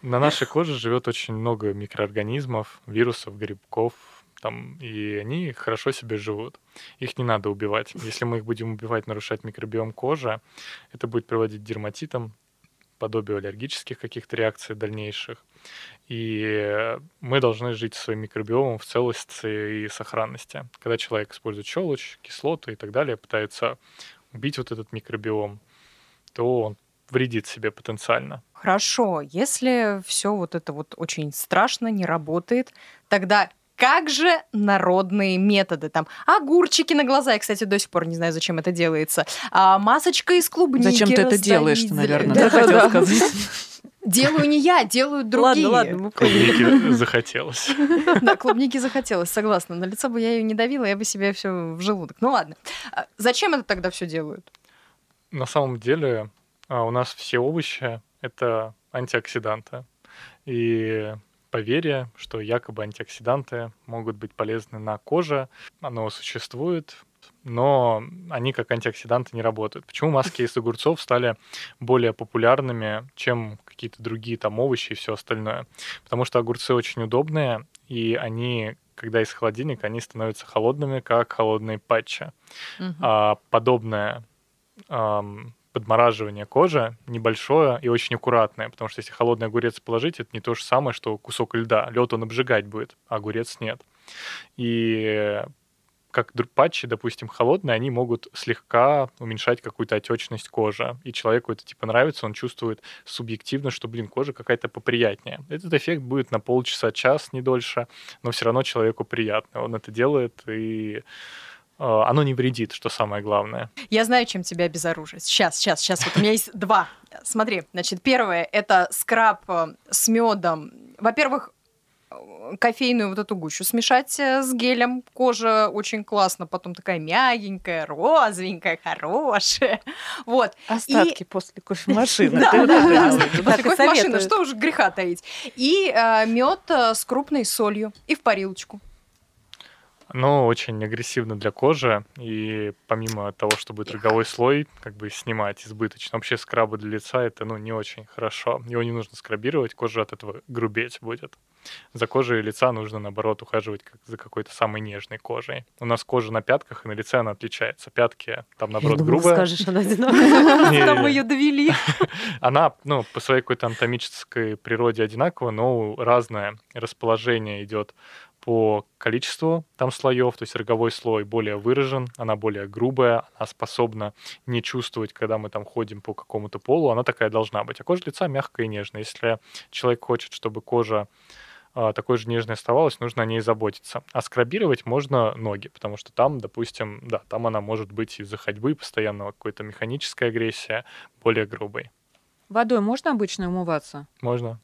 На нашей коже живет очень много микроорганизмов, вирусов, грибков, там, и они хорошо себе живут. Их не надо убивать. Если мы их будем убивать, нарушать микробиом кожи, это будет приводить к дерматитам, подобию аллергических каких-то реакций дальнейших. И мы должны жить своим микробиомом в целости и сохранности. Когда человек использует щелочь, кислоты и так далее, пытается убить вот этот микробиом, то он вредит себе потенциально. Хорошо, если все вот это вот очень страшно, не работает, тогда как же народные методы? Там огурчики на глаза. Я, кстати, до сих пор не знаю, зачем это делается. А, масочка из клубники. Зачем ты это делаешь, растворитель. наверное, Да, да, хотел да. сказать. Делаю не я, делают другие. Ладно, ладно, мы Клубники захотелось. [LAUGHS] Да, клубники захотелось, согласна. На лицо бы я ее не давила, я бы себе все в желудок. Ну ладно. А Зачем это тогда все делают? На самом деле а, у нас все овощи — это антиоксиданты. И поверье, что якобы антиоксиданты могут быть полезны на коже, оно существует, но они как антиоксиданты не работают. Почему маски из огурцов стали более популярными, чем какие-то другие там овощи и все остальное? Потому что огурцы очень удобные, и они, когда из холодильника, они становятся холодными, как холодные патчи. Мгм. А подобное подмораживание кожи небольшое и очень аккуратное, потому что если холодный огурец положить, это не то же самое, что кусок льда. Лед он обжигать будет, а огурец нет. И как патчи, допустим, холодные, они могут слегка уменьшать какую-то отечность кожи. И человеку это типа нравится, он чувствует субъективно, что, блин, кожа какая-то поприятнее. Этот эффект будет на полчаса, час, не дольше, но все равно человеку приятно. Он это делает, и оно не вредит, что самое главное. Я знаю, чем тебя обезоружить. Сейчас, сейчас, сейчас. Вот у меня есть два. Смотри, значит, первое это скраб э, с медом. Во-первых, кофейную вот эту гущу смешать э, с гелем. Кожа очень классно, потом такая мягенькая, розовенькая, хорошая. Вот. Остатки после кофемашины. Да, да, После кофемашины, что уж греха таить. И э, мед э, с крупной солью и в парилочку. Оно очень агрессивно для кожи, и помимо того, что будет роговой слой, как бы снимать избыточно, вообще скрабы для лица это ну, не очень хорошо. Его не нужно скрабировать, кожа от этого грубеть будет. За кожей лица нужно, наоборот, ухаживать как за какой-то самой нежной кожей. У нас кожа на пятках, и на лице она отличается. Пятки там, наоборот, грубая. скажешь, она одинаковая. [LAUGHS] Там ее довели. [LAUGHS] Она, ну, по своей какой-то анатомической природе одинакова, но разное расположение идет по количеству там слоев, то есть роговой слой более выражен, она более грубая, она способна не чувствовать, когда мы там ходим по какому-то полу, она такая должна быть. А кожа лица мягкая и нежная. Если человек хочет, чтобы кожа а, такой же нежной оставалась, нужно о ней заботиться. А скрабировать можно ноги, потому что там, допустим, да, там она может быть из-за ходьбы, постоянного какой-то механической агрессии, более грубой. Водой можно обычно умываться? Можно.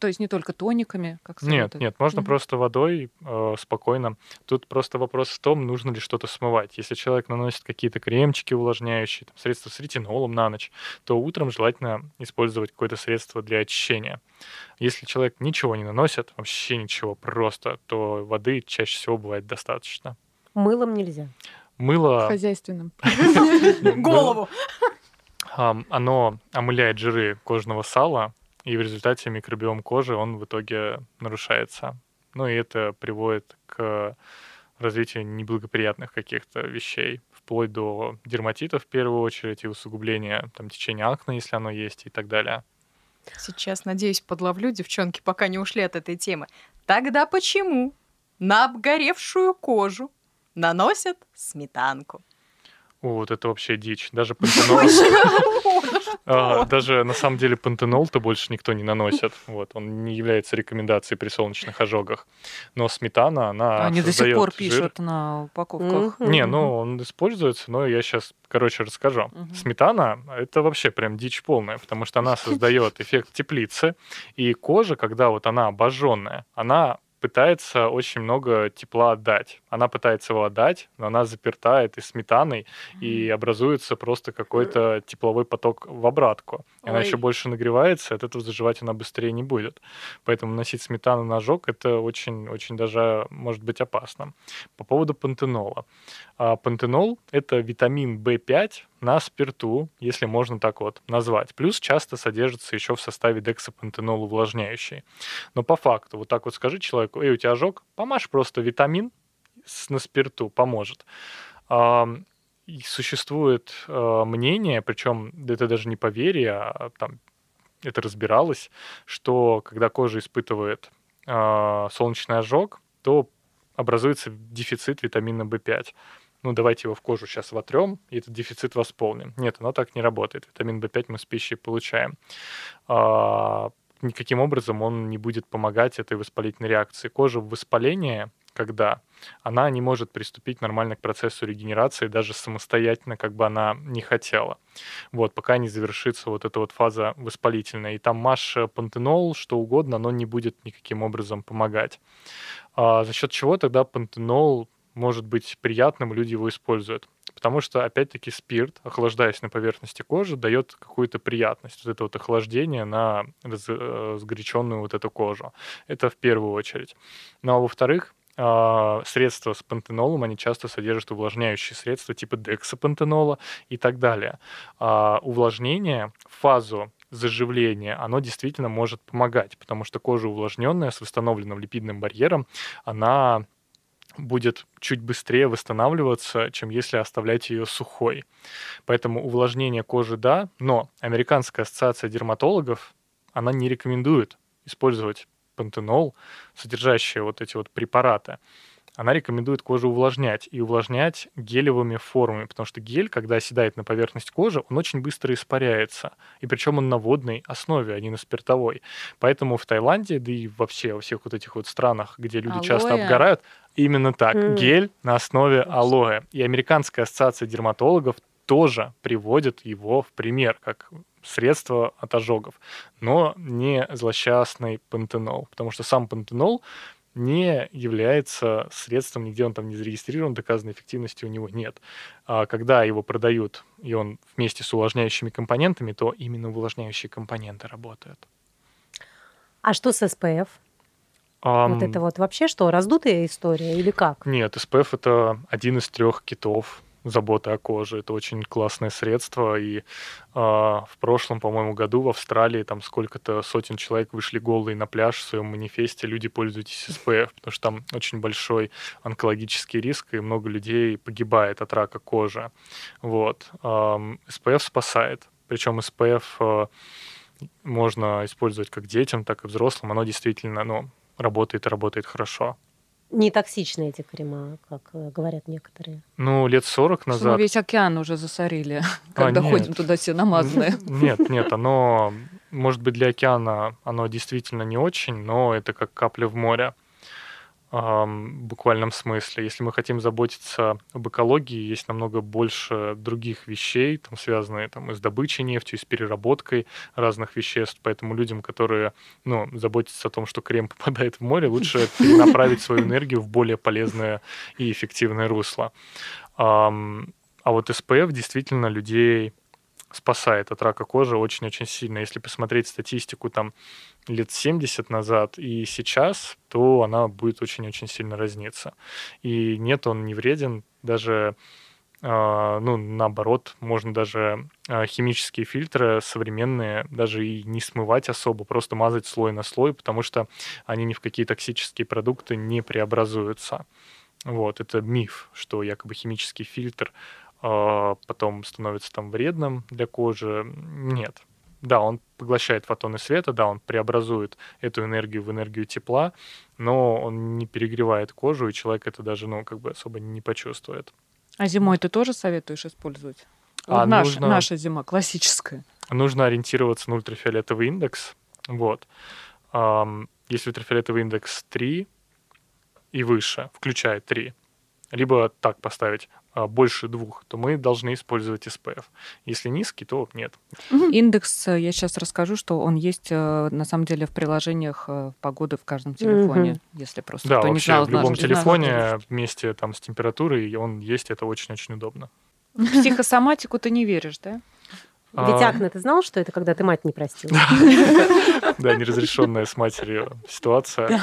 То есть не только тониками, как Нет, нет, можно mm-hmm. просто водой э, спокойно. Тут просто вопрос в том, нужно ли что-то смывать. Если человек наносит какие-то кремчики увлажняющие, там, средства с ретинолом на ночь, то утром желательно использовать какое-то средство для очищения. Если человек ничего не наносит, вообще ничего, просто, то воды чаще всего бывает достаточно. Мылом нельзя. Мыло... Хозяйственным. [LAUGHS] Голову. Оно омыляет жиры кожного сала, и в результате микробиом кожи, он в итоге нарушается. Ну и это приводит к развитию неблагоприятных каких-то вещей, вплоть до дерматита в первую очередь и усугубления там, течения акне, если оно есть, и так далее. Сейчас, надеюсь, подловлю девчонки, пока не ушли от этой темы. Тогда почему на обгоревшую кожу наносят сметанку? О, вот это вообще дичь. Даже пантенол... А, даже на самом деле пантенол-то больше никто не наносит. Вот, он не является рекомендацией при солнечных ожогах. Но сметана, она Они до сих пор пишут на упаковках. Не, ну он используется, но я сейчас, короче, расскажу. Сметана — это вообще прям дичь полная, потому что она [LAUGHS] создает эффект теплицы, и кожа, когда вот она обожженная, она пытается очень много тепла отдать. Она пытается его отдать, но она заперта этой сметаной, mm-hmm. и образуется просто какой-то тепловой поток в обратку. И она еще больше нагревается, от этого заживать она быстрее не будет. Поэтому носить сметану на ожог это очень-очень даже может быть опасно. По поводу пантенола. А пантенол — это витамин В5 на спирту, если можно так вот назвать. Плюс часто содержится еще в составе дексапантенол увлажняющий. Но по факту, вот так вот скажи человеку, эй, у тебя ожог, помажь просто витамин на спирту, поможет. И существует э, мнение, причем это даже не поверье, а там это разбиралось, что когда кожа испытывает э, солнечный ожог, то образуется дефицит витамина В5 ну, давайте его в кожу сейчас вотрем, и этот дефицит восполним. Нет, оно так не работает. Витамин В5 мы с пищей получаем. А, никаким образом он не будет помогать этой воспалительной реакции. Кожа в воспалении, когда она не может приступить нормально к процессу регенерации даже самостоятельно, как бы она не хотела. Вот, пока не завершится вот эта вот фаза воспалительная. И там маш пантенол, что угодно, но не будет никаким образом помогать. А за счет чего тогда пантенол может быть приятным, люди его используют. Потому что, опять-таки, спирт, охлаждаясь на поверхности кожи, дает какую-то приятность. Вот это вот охлаждение на разгоряченную э, вот эту кожу. Это в первую очередь. Ну а во-вторых, а, средства с пантенолом, они часто содержат увлажняющие средства типа дексапантенола и так далее. А увлажнение в фазу заживления, оно действительно может помогать, потому что кожа увлажненная с восстановленным липидным барьером, она будет чуть быстрее восстанавливаться, чем если оставлять ее сухой. Поэтому увлажнение кожи да, но Американская ассоциация дерматологов, она не рекомендует использовать пантенол, содержащие вот эти вот препараты она рекомендует кожу увлажнять и увлажнять гелевыми формами, потому что гель, когда оседает на поверхность кожи, он очень быстро испаряется. И причем он на водной основе, а не на спиртовой. Поэтому в Таиланде, да и вообще во всех вот этих вот странах, где люди алоэ. часто обгорают, именно так. Mm. Гель на основе алоэ. И Американская ассоциация дерматологов тоже приводит его в пример, как средство от ожогов, но не злосчастный пантенол, потому что сам пантенол не является средством, нигде он там не зарегистрирован, доказанной эффективности у него нет. А когда его продают, и он вместе с увлажняющими компонентами, то именно увлажняющие компоненты работают. А что с СПФ? Um, вот это вот вообще что, раздутая история или как? Нет, SPF это один из трех китов заботы о коже. Это очень классное средство. И э, в прошлом, по-моему, году в Австралии там сколько-то сотен человек вышли голые на пляж в своем манифесте. Люди пользуйтесь SPF, потому что там очень большой онкологический риск, и много людей погибает от рака кожи. Вот. Э, SPF спасает. Причем SPF э, можно использовать как детям, так и взрослым. Оно действительно ну, работает и работает хорошо не токсичны эти крема, как э, говорят некоторые. Ну, лет 40 назад... Что мы весь океан уже засорили, [LAUGHS] когда а, ходим туда все намазанные. [LAUGHS] Нет, нет, оно, может быть, для океана оно действительно не очень, но это как капля в море буквальном смысле. Если мы хотим заботиться об экологии, есть намного больше других вещей, там, связанные там, и с добычей нефти, и с переработкой разных веществ. Поэтому людям, которые ну, заботятся о том, что крем попадает [LAUGHS] в море, лучше [LAUGHS] перенаправить свою энергию в более полезное и эффективное русло. А вот SPF действительно людей спасает от рака кожи очень-очень сильно. Если посмотреть статистику там лет 70 назад и сейчас, то она будет очень-очень сильно разниться. И нет, он не вреден, даже Uh, ну, наоборот, можно даже uh, химические фильтры современные даже и не смывать особо, просто мазать слой на слой, потому что они ни в какие токсические продукты не преобразуются. Вот, это миф, что якобы химический фильтр а, потом становится там вредным для кожи. Нет. Да, он поглощает фотоны света, да, он преобразует эту энергию в энергию тепла, но он не перегревает кожу, и человек это даже, ну, как бы особо не почувствует. А зимой ты тоже советуешь использовать? А вот наш, нужно, наша зима, классическая. Нужно ориентироваться на ультрафиолетовый индекс. Вот. Если ультрафиолетовый индекс 3 и выше, включая 3, либо так поставить больше двух, то мы должны использовать SPF. Если низкий, то нет. Индекс, э, я сейчас расскажу, что он есть э, на самом деле в приложениях э, погоды в каждом телефоне, угу. если просто да, кто вообще, не знал. в любом телефоне вместе там с температурой он есть, это очень-очень удобно. В психосоматику ты не веришь, да? Ведь Акне, ты знал, что это когда ты мать не простил? [LAUGHS] [LAUGHS] Да, неразрешенная с матерью ситуация,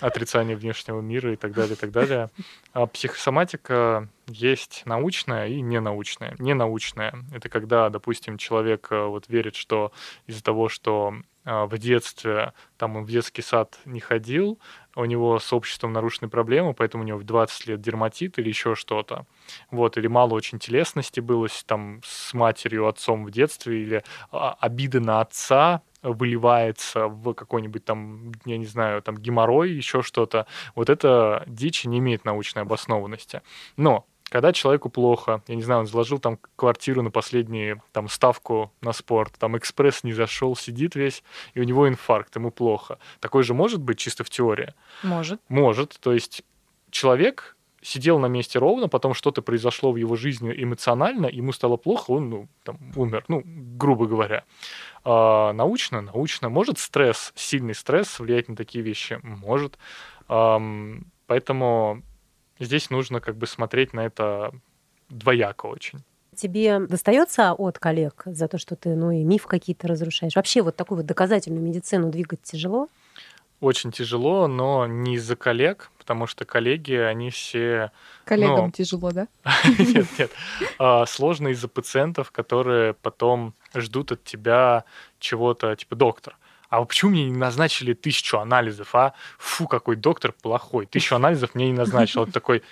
отрицание внешнего мира и так далее, и так далее. А психосоматика есть научная и ненаучная. Ненаучная — это когда, допустим, человек э, вот верит, что из-за того, что а, в детстве, там он в детский сад не ходил, у него с обществом нарушены проблемы, поэтому у него в 20 лет дерматит или еще что-то. Вот, или мало очень телесности было там с матерью, отцом в детстве, или а, обида на отца выливается в какой-нибудь там, я не знаю, там геморрой, еще что-то. Вот это дичь не имеет научной обоснованности. Но когда человеку плохо, я не знаю, он заложил там квартиру на последнюю там ставку на спорт, там экспресс не зашел, сидит весь, и у него инфаркт, ему плохо. Такое же может быть чисто в теории? Может. Может. То есть человек сидел на месте ровно, потом что-то произошло в его жизни эмоционально, ему стало плохо, он ну, там, умер, ну, грубо говоря. А, научно, научно. Может стресс, сильный стресс влиять на такие вещи? Может. А, поэтому здесь нужно как бы смотреть на это двояко очень. Тебе достается от коллег за то, что ты, ну, и миф какие-то разрушаешь? Вообще вот такую вот доказательную медицину двигать тяжело? Очень тяжело, но не из-за коллег, потому что коллеги, они все... Коллегам ну... тяжело, да? [LAUGHS] Нет, нет. А, сложно из-за пациентов, которые потом ждут от тебя чего-то, типа, доктор, а почему мне не назначили тысячу анализов, а? Фу, какой доктор плохой, тысячу анализов мне не назначил. Вот такой,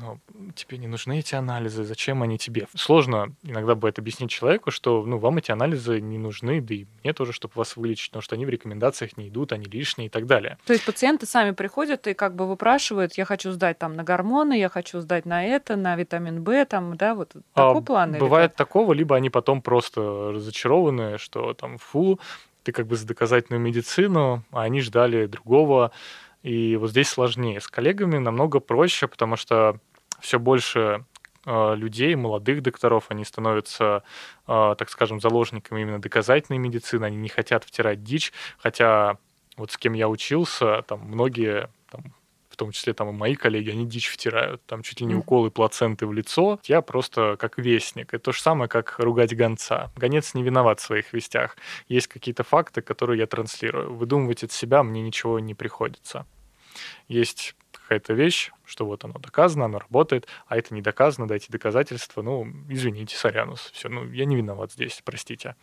ну, тебе не нужны эти анализы, зачем они тебе? Сложно иногда бывает объяснить человеку, что ну, вам эти анализы не нужны, да и мне тоже, чтобы вас вылечить, потому что они в рекомендациях не идут, они лишние и так далее. То есть пациенты сами приходят и как бы выпрашивают, я хочу сдать там на гормоны, я хочу сдать на это, на витамин В, там, да, вот такой а, план? Бывает такого, либо они потом просто разочарованы, что там, фу, ты как бы за доказательную медицину, а они ждали другого. И вот здесь сложнее. С коллегами намного проще, потому что все больше э, людей, молодых докторов, они становятся, э, так скажем, заложниками именно доказательной медицины, они не хотят втирать дичь, хотя вот с кем я учился, там многие там, том числе там и мои коллеги, они дичь втирают, там чуть ли не уколы плаценты в лицо. Я просто как вестник. Это то же самое, как ругать гонца. Гонец не виноват в своих вестях. Есть какие-то факты, которые я транслирую. Выдумывать от себя мне ничего не приходится. Есть какая-то вещь, что вот оно доказано, оно работает, а это не доказано, дайте доказательства, ну, извините, сорянус, все, ну, я не виноват здесь, простите.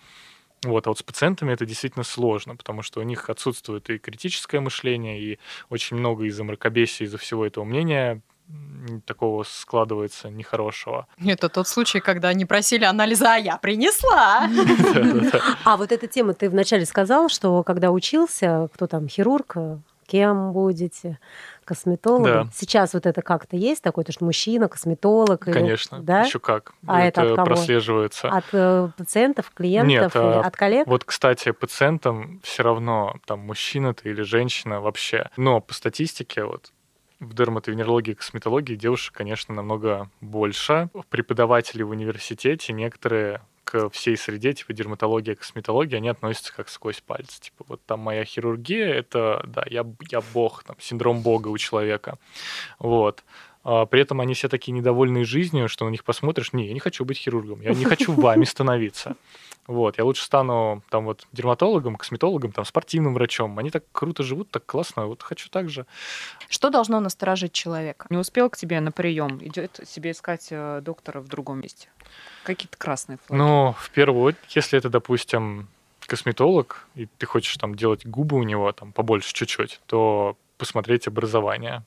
Вот, а вот с пациентами это действительно сложно, потому что у них отсутствует и критическое мышление, и очень много из-за мракобесия, из-за всего этого мнения такого складывается нехорошего. Это тот случай, когда они просили анализа, а я принесла. [LAUGHS] А вот эта тема, ты вначале сказал, что когда учился, кто там, хирург, кем будете? Косметолога. Да. Сейчас вот это как-то есть такое, то, что мужчина, косметолог. Конечно, или, да? еще как. А это, это от прослеживается. От э, пациентов, клиентов, Нет, а, от коллег? Вот, кстати, пациентам все равно, там, мужчина ты или женщина вообще. Но по статистике, вот, в дерматовенерологии и косметологии девушек, конечно, намного больше. Преподаватели в университете некоторые к всей среде, типа дерматология, косметология, они относятся как сквозь пальцы. Типа вот там моя хирургия, это, да, я, я бог, там, синдром бога у человека. Вот. А при этом они все такие недовольные жизнью, что на них посмотришь, не, я не хочу быть хирургом, я не хочу вами становиться. Вот, я лучше стану там вот дерматологом, косметологом, там спортивным врачом. Они так круто живут, так классно, вот хочу так же. Что должно насторожить человека? Не успел к тебе на прием, идет себе искать э, доктора в другом месте. Какие-то красные флаги. Ну, в первую очередь, если это, допустим, косметолог, и ты хочешь там делать губы у него там побольше чуть-чуть, то посмотреть образование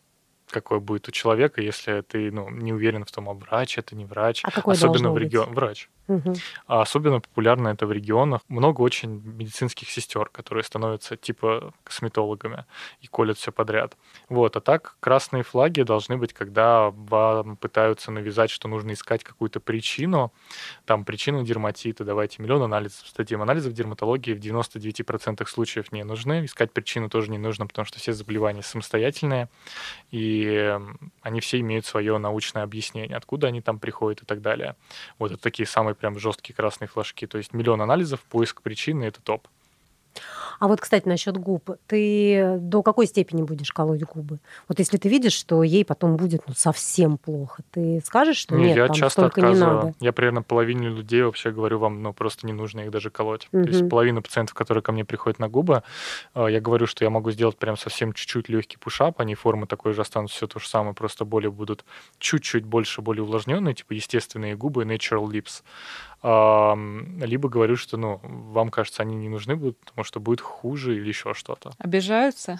какое будет у человека, если ты ну, не уверен в том, а врач это не врач. А какой Особенно в регионе. Врач. Угу. А особенно популярно это в регионах. Много очень медицинских сестер, которые становятся типа косметологами и колят все подряд. Вот. А так красные флаги должны быть, когда вам пытаются навязать, что нужно искать какую-то причину. Там причину дерматита, давайте миллион анализов статьям. Анализов дерматологии в 99% случаев не нужны. Искать причину тоже не нужно, потому что все заболевания самостоятельные. И они все имеют свое научное объяснение, откуда они там приходят и так далее. Вот это такие самые прям жесткие красные флажки. То есть миллион анализов, поиск причины — это топ. А вот, кстати, насчет губ. Ты до какой степени будешь колоть губы? Вот если ты видишь, что ей потом будет ну, совсем плохо, ты скажешь, что нет, я там часто столько не надо? Я примерно половине людей вообще говорю вам, ну, просто не нужно их даже колоть. Угу. То есть половина пациентов, которые ко мне приходят на губы, э, я говорю, что я могу сделать прям совсем чуть-чуть легкий пушап, они формы такой же останутся, все то же самое, просто более будут чуть-чуть больше, более увлажненные, типа естественные губы, natural lips либо говорю, что, ну, вам кажется, они не нужны будут, потому что будет хуже или еще что-то. Обижаются?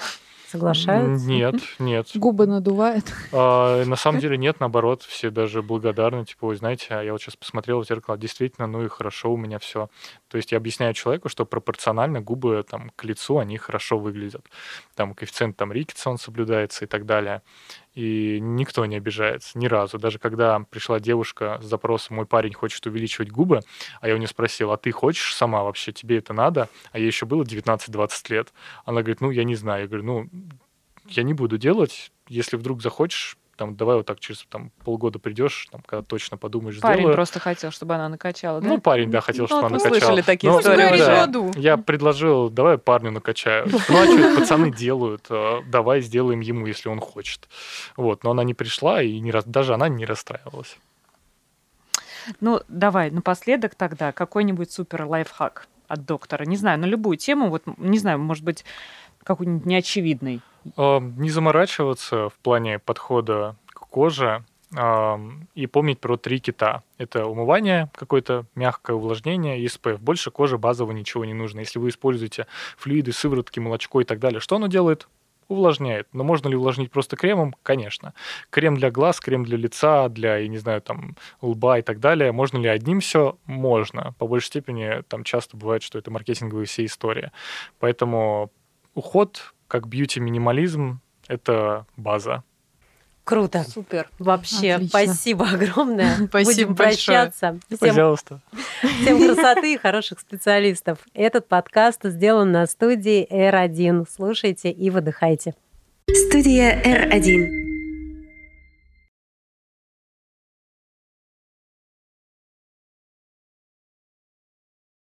Соглашаются? Нет, нет. Губы надувают? А, на самом деле нет, наоборот, все даже благодарны. Типа, вы знаете, а я вот сейчас посмотрел в зеркало, действительно, ну и хорошо у меня все. То есть я объясняю человеку, что пропорционально губы там, к лицу, они хорошо выглядят. Там коэффициент там Рикетса, он соблюдается и так далее и никто не обижается ни разу. Даже когда пришла девушка с запросом «мой парень хочет увеличивать губы», а я у нее спросил, а ты хочешь сама вообще, тебе это надо? А ей еще было 19-20 лет. Она говорит, ну, я не знаю. Я говорю, ну, я не буду делать, если вдруг захочешь, там, давай вот так через там, полгода придешь, там, когда точно подумаешь, Парень сделаю. просто хотел, чтобы она накачала, да? Ну, парень, да, хотел, чтобы ну, она мы накачала. слышали такие Но, истории да, уже. Я предложил, давай парню накачаю. Ну, а что пацаны делают? А, давай сделаем ему, если он хочет. Вот, но она не пришла, и не, даже она не расстраивалась. Ну, давай, напоследок тогда какой-нибудь супер лайфхак от доктора. Не знаю, на любую тему, вот, не знаю, может быть, какой-нибудь неочевидный. Не заморачиваться в плане подхода к коже и помнить про три кита. Это умывание, какое-то мягкое увлажнение и SPF. Больше коже базово ничего не нужно. Если вы используете флюиды, сыворотки, молочко и так далее, что оно делает? увлажняет. Но можно ли увлажнить просто кремом? Конечно. Крем для глаз, крем для лица, для, я не знаю, там, лба и так далее. Можно ли одним все? Можно. По большей степени там часто бывает, что это маркетинговые все истории. Поэтому уход как бьюти-минимализм — это база. Круто. Супер. Вообще, Отлично. спасибо огромное. [LAUGHS] Спасибо Будем прощаться. Всем, Пожалуйста. [LAUGHS] всем красоты и хороших специалистов. Этот подкаст сделан на студии R1. Слушайте и выдыхайте. Студия R1.